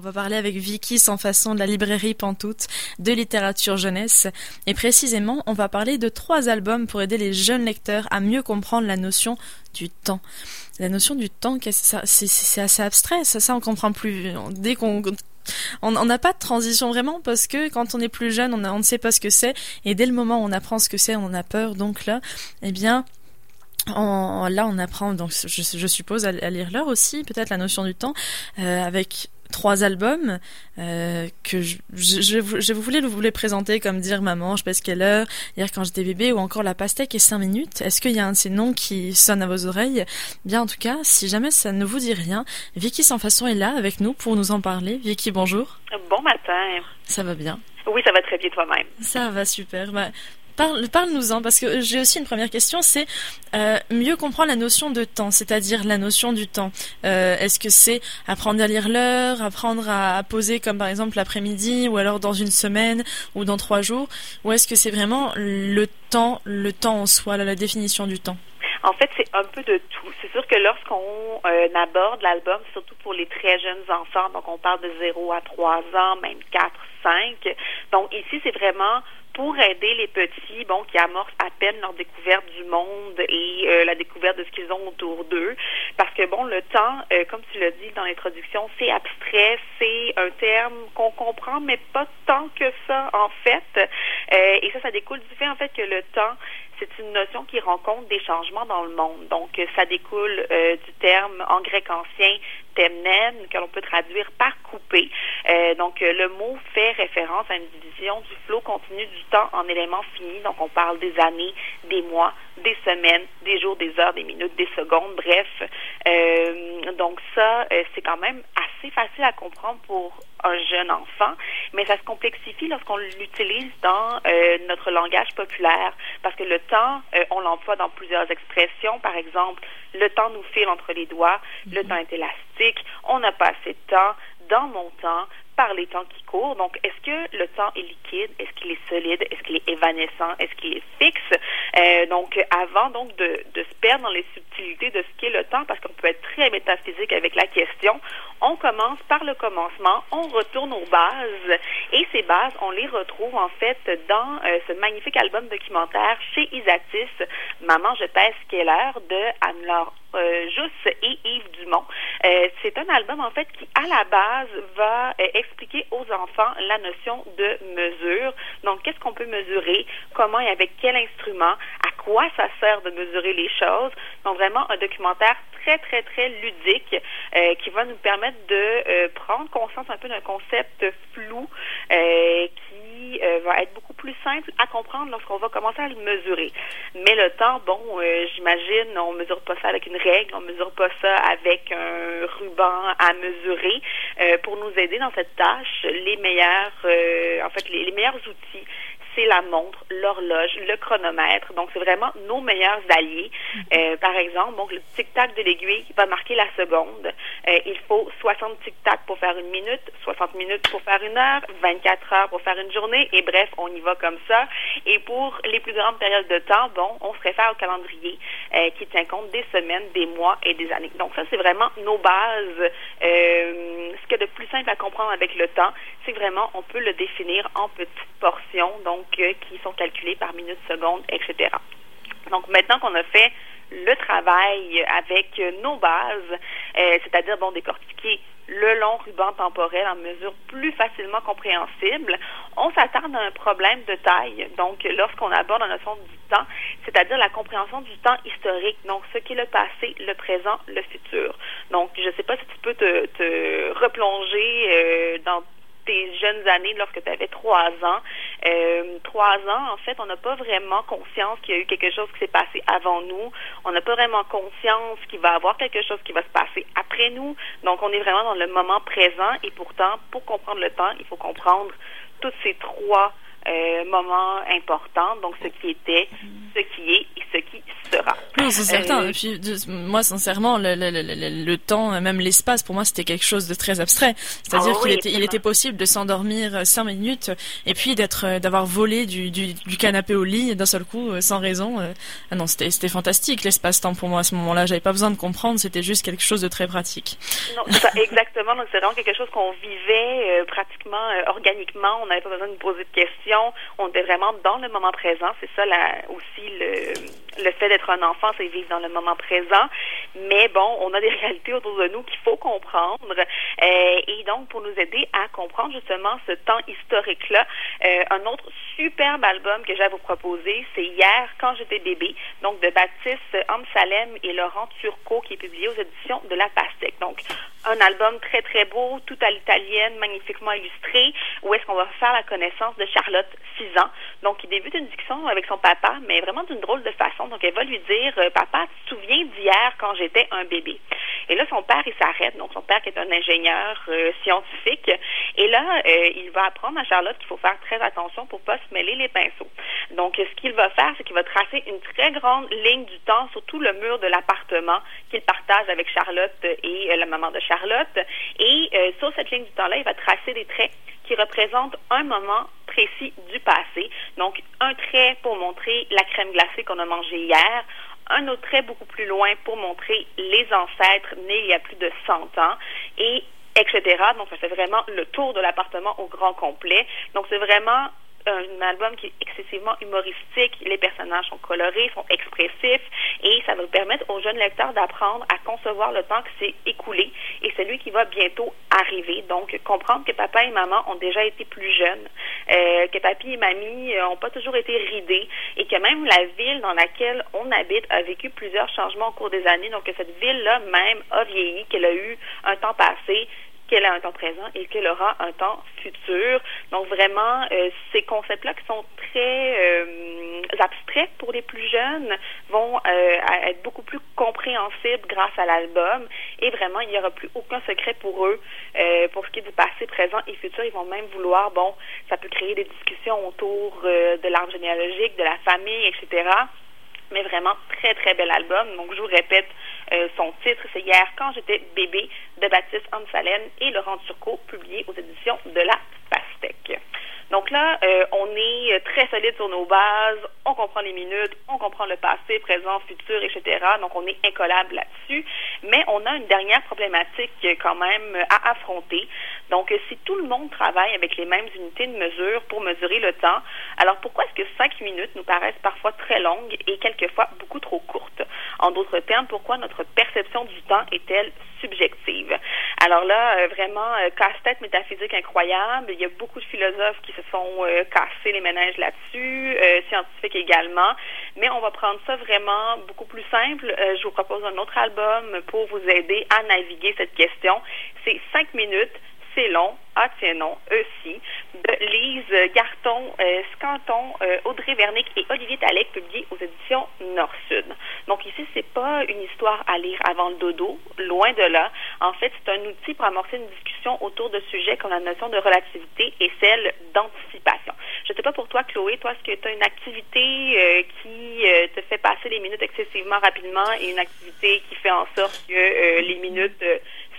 On va parler avec Vicky sans façon de la librairie Pantoute de littérature jeunesse. Et précisément, on va parler de trois albums pour aider les jeunes lecteurs à mieux comprendre la notion du temps. La notion du temps, c'est assez abstrait. Ça, ça, on comprend plus. Dès qu'on on n'a pas de transition vraiment parce que quand on est plus jeune, on, on ne sait pas ce que c'est et dès le moment où on apprend ce que c'est, on a peur. Donc là, eh bien, là, on apprend donc je, suppose à, lire l'heure aussi, peut-être la notion du temps, euh, avec trois albums euh, que je, je, je, voulais vous les présenter comme dire maman je pèse quelle heure hier quand j'étais bébé ou encore la pastèque et cinq minutes. Est-ce qu'il y a un de ces noms qui sonne à vos oreilles? Bien en tout cas si jamais ça ne vous dit rien Vicky sans façon est là avec nous pour nous en parler. Vicky bonjour. Bon matin. Ça va bien? Oui, ça va très bien toi-même. Ça va super. Bah, Parle-nous-en, parce que j'ai aussi une première question, c'est euh, mieux comprendre la notion de temps, c'est-à-dire la notion du temps. Euh, est-ce que c'est apprendre à lire l'heure, apprendre à, poser comme par exemple l'après-midi, ou alors dans une semaine, ou dans trois jours, ou est-ce que c'est vraiment le temps, le temps en soi, la définition du temps? En fait, c'est un peu de tout. C'est sûr que lorsqu'on euh, aborde l'album, surtout pour les très jeunes enfants, donc on parle de 0 à 3 ans, même 4, 5. Donc ici, c'est vraiment pour aider les petits, bon, qui amorcent à peine leur découverte du monde et euh, la découverte de ce qu'ils ont autour d'eux. Parce que, bon, le temps, euh, comme tu l'as dit dans l'introduction, c'est abstrait, c'est un terme qu'on comprend, mais pas tant que ça, en fait. Euh, et ça, ça découle du fait, en fait, que le temps, c'est une notion qui rencontre des changements dans le monde. Donc, ça découle du terme en grec ancien temnen, que l'on peut traduire par couper. Donc, le mot fait référence à une division du flot continu du temps en éléments finis. Donc, on parle des années, des mois, des semaines, des jours, des heures, des minutes, des secondes, bref. Euh, donc, ça, euh, c'est quand même assez facile à comprendre pour un jeune enfant, mais ça se complexifie lorsqu'on l'utilise dans euh, notre langage populaire, parce que le temps, on l'emploie dans plusieurs expressions. Par exemple, le temps nous file entre les doigts, le mhm. temps est élastique, on n'a pas assez de temps, dans mon temps, par les temps qui courent. Donc, est-ce que le temps est liquide? Est-ce qu'il est solide? Est-ce qu'il est évanescent? Est-ce qu'il est fixe? Euh, donc, avant donc de, de, se perdre dans les subtilités de ce qu'est le temps, parce qu'on peut être très métaphysique avec la question, on commence par le commencement, on retourne aux bases, et ces bases, on les retrouve en fait dans euh, ce magnifique album documentaire chez Isatis, Maman, je pèse quelle heure de Anne-Laure euh, Juste et Yves Dumont. Euh, c'est un album en fait qui à la base va euh, expliquer aux enfants la notion de mesure. Donc qu'est-ce qu'on peut mesurer, comment et avec quel instrument, à quoi ça sert de mesurer les choses? Donc vraiment un documentaire très très très ludique qui va nous permettre de prendre conscience un peu d'un concept flou euh, va être beaucoup plus simple à comprendre lorsqu'on va commencer à le mesurer. Mais le temps, bon, euh, j'imagine, on mesure pas ça avec une règle, on mesure pas ça avec un ruban à mesurer. Euh, pour nous aider dans cette tâche, les meilleurs, en fait, les meilleurs outils, c'est la montre, l'horloge, le chronomètre. Donc, c'est vraiment nos meilleurs alliés. Euh, par exemple, donc, le tic-tac de l'aiguille va marquer la seconde. Euh, il faut 60 tic-tac pour faire une minute, 60 minutes pour faire une heure, 24 heures pour faire une journée, et bref, on y va comme ça. Et pour les plus grandes périodes de temps, bon, on se réfère au calendrier euh, qui tient compte des semaines, des mois et des années. Donc, ça, c'est vraiment nos bases. Ce qui est de plus simple à comprendre avec le temps, c'est vraiment, on peut le définir en petites portions. Donc, qui sont calculés par minute, seconde, etc. Donc maintenant qu'on a fait le travail avec nos bases, euh, c'est-à-dire bon décortiquer le long ruban temporel en mesure plus facilement compréhensible, on s'attarde à un problème de taille. Donc, lorsqu'on aborde la notion du temps, c'est-à-dire la compréhension du temps historique, donc ce qui est le passé, le présent, le futur. Donc, je ne sais pas si tu peux te, replonger euh, dans jeunes années lorsque tu avais trois ans. Euh, trois ans, en fait, on n'a pas vraiment conscience qu'il y a eu quelque chose qui s'est passé avant nous. On n'a pas vraiment conscience qu'il va y avoir quelque chose qui va se passer après nous. Donc, on est vraiment dans le moment présent et pourtant, pour comprendre le temps, il faut comprendre tous ces trois euh, moments importants. Donc, ce qui était, ce qui est et ce qui sera. Non, c'est certain. Et puis, moi, sincèrement, le, le, le, le temps, même l'espace, pour moi, c'était quelque chose de très abstrait. C'est-à-dire ah qu'il était, il était possible de s'endormir cinq minutes et puis d'être, d'avoir volé du, du, du, canapé au lit d'un seul coup, sans raison. Ah non, c'était, c'était fantastique l'espace-temps pour moi à ce moment-là. J'avais pas besoin de comprendre, c'était juste quelque chose de très pratique. Non, ça, exactement. Donc, c'est vraiment quelque chose qu'on vivait pratiquement organiquement. On n'avait pas besoin de poser de questions. On était vraiment dans le moment présent. C'est ça là, aussi le, le fait d'être un enfant, c'est vivre dans le moment présent. Mais bon, on a des réalités autour de nous qu'il faut comprendre. Euh, et donc, pour nous aider à comprendre justement ce temps historique-là, euh, un autre superbe album que j'ai à vous proposer, c'est Hier, quand j'étais bébé, donc de Baptiste Amsalem et Laurent Turcot, qui est publié aux éditions de La Pastèque. Donc, un album très, très beau, tout à l'italienne, magnifiquement illustré, où est-ce qu'on va faire la connaissance de Charlotte, 6 ans. Donc, il débute une discussion avec son papa, mais vraiment d'une drôle de façon. Donc, elle va lui dire, euh, papa, tu te souviens d'hier quand j'étais un bébé? Et là, son père, il s'arrête. Donc, son père qui est un ingénieur euh, scientifique. Et là, euh, il va apprendre à Charlotte qu'il faut faire très attention pour pas se mêler les pinceaux. Donc, ce qu'il va faire, c'est qu'il va tracer une très grande ligne du temps sur tout le mur de l'appartement qu'il partage avec Charlotte et la maman de Charlotte. Et sur cette ligne du temps-là, il va tracer des traits qui représentent un moment précis du passé. Donc, un trait pour montrer la crème glacée qu'on a mangée hier, un autre trait beaucoup plus loin pour montrer les ancêtres nés il y a plus de 100 ans et etc. Donc, ça fait vraiment le tour de l'appartement au grand complet. Donc, c'est vraiment un album qui est excessivement humoristique. Les personnages sont colorés, sont expressifs et ça va permettre aux jeunes lecteurs d'apprendre à concevoir le temps qui s'est écoulé et celui qui va bientôt arriver. Donc, comprendre que papa et maman ont déjà été plus jeunes, euh, que papy et mamie n'ont pas toujours été ridés et que même la ville dans laquelle on habite a vécu plusieurs changements au cours des années. Donc, que cette ville-là même a vieilli, qu'elle a eu un temps passé qu'elle a un temps présent et qu'elle aura un temps futur. Donc vraiment, euh, ces concepts-là qui sont très euh, abstraits pour les plus jeunes vont euh, être beaucoup plus compréhensibles grâce à l'album et vraiment, il n'y aura plus aucun secret pour eux pour ce qui est du passé, présent et futur. Ils vont même vouloir, bon, ça peut créer des discussions autour de l'arbre généalogique, de la famille, etc mais vraiment très très bel album. Donc je vous répète son titre, c'est Hier quand j'étais bébé de Baptiste Ansalène et Laurent Turcot, publié aux éditions de la Pastèque. Donc là, euh, on est très solide sur nos bases, on comprend les minutes, on comprend le passé, présent, futur, etc. Donc on est incollable là-dessus. Mais on a une dernière problématique quand même à affronter. Donc si tout le monde travaille avec les mêmes unités de mesure pour mesurer le temps, alors pourquoi est-ce que cinq minutes nous paraissent parfois très longues et quelquefois beaucoup trop courtes? En d'autres termes, pourquoi notre perception du temps est-elle subjective? Alors là, euh, vraiment, euh, casse-tête métaphysique incroyable. Il y a beaucoup de philosophes qui se sont euh, cassés les ménages là-dessus, scientifiques également. Mais on va prendre ça vraiment beaucoup plus simple. je vous propose un autre album pour vous aider à naviguer cette question. C'est cinq minutes c'est long, ah tiens non, aussi, de Lise Garton, euh, Scanton, euh, Audrey Vernick et Olivier Talek, publié aux éditions Nord-Sud. Donc ici, c'est pas une histoire à lire avant le dodo, loin de là. En fait, c'est un outil pour amorcer une discussion autour de sujets comme la notion de relativité et celle d'anticipation. Sais pas pour toi, Chloé, toi, est-ce que tu as une activité euh, qui te fait passer les minutes excessivement rapidement et une activité qui fait en sorte que les minutes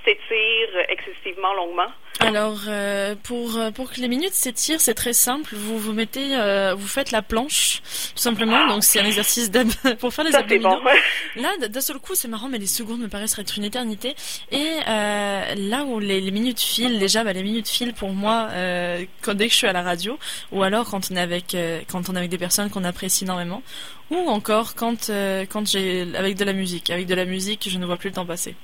s'étire excessivement longuement? Alors euh, pour euh, pour que les minutes s'étirent, c'est très simple. Vous vous mettez, euh, vous faites la planche tout simplement. Donc c'est un exercice pour faire les abdominaux. Là, d'un seul coup, c'est marrant, mais les secondes me paraissent être une éternité. Et là où les, minutes filent, déjà, bah, les minutes filent pour moi quand dès que je suis à la radio, ou alors quand on est avec quand on est avec des personnes qu'on apprécie énormément, ou encore quand quand j'ai avec de la musique. Avec de la musique, je ne vois plus le temps passer.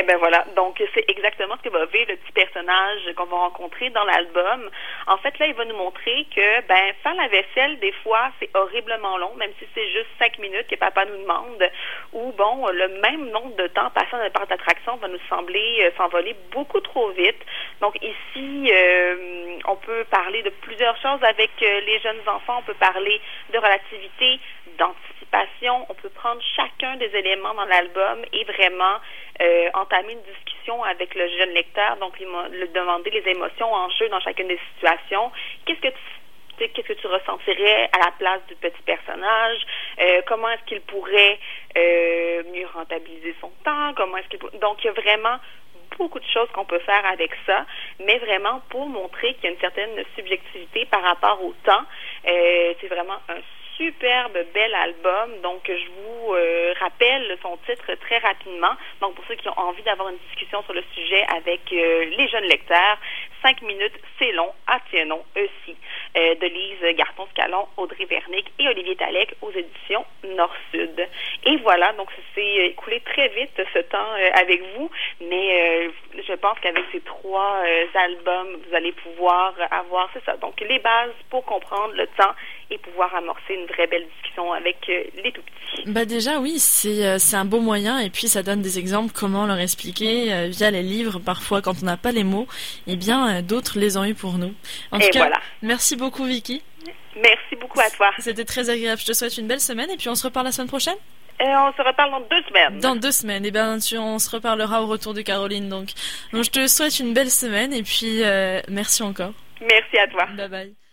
Eh ben voilà, donc c'est exactement ce que va vivre le petit personnage qu'on va rencontrer dans l'album. En fait, là, il va nous montrer que ben faire la vaisselle, des fois, c'est horriblement long, même si c'est juste cinq minutes que papa nous demande, ou bon, le même nombre de temps passant parc d'attraction va nous sembler euh, s'envoler beaucoup trop vite. Donc ici, euh, on peut parler de plusieurs choses avec euh, les jeunes enfants, on peut parler de relativité, d'anticipation, on peut prendre chacun des éléments dans l'album et vraiment euh, entamer une discussion avec le jeune lecteur, donc lui, demander les émotions en jeu dans chacune des situations. Qu'est-ce que tu qu'est-ce que tu ressentirais à la place du petit personnage, euh, comment est-ce qu'il pourrait euh, mieux rentabiliser son temps, comment est-ce qu'il donc il y a vraiment beaucoup de choses qu'on peut faire avec ça, mais vraiment pour montrer qu'il y a une certaine subjectivité par rapport au temps. Euh, c'est vraiment un superbe bel album. Donc, je vous euh, rappelle son titre très rapidement. Donc, pour ceux qui ont envie d'avoir une discussion sur le sujet avec euh, les jeunes lecteurs, cinq minutes, c'est long. Ah, tiens non, aussi. Euh, de Lise Garton-Scalon, Audrey Vernick et Olivier Talec aux éditions Nord-Sud. Et voilà, donc ça s'est écoulé très vite ce temps avec vous, mais je pense qu'avec ces trois albums, vous allez pouvoir avoir, c'est ça, donc les bases pour comprendre le temps et pouvoir amorcer une vraie belle discussion avec euh, les tout petits. Bah déjà oui, c'est euh, c'est un beau moyen et puis ça donne des exemples comment leur expliquer euh, via les livres parfois quand on n'a pas les mots, eh bien d'autres les ont eu pour nous. En tout cas, voilà. merci beaucoup Vicky. Merci beaucoup à toi. C'était très agréable. Je te souhaite une belle semaine et puis on se reparle la semaine prochaine. on se reparle dans deux semaines. Dans deux semaines. Et eh bien, on se reparlera au retour de Caroline. Donc, donc je te souhaite une belle semaine et puis merci encore. Merci à toi. Bye bye.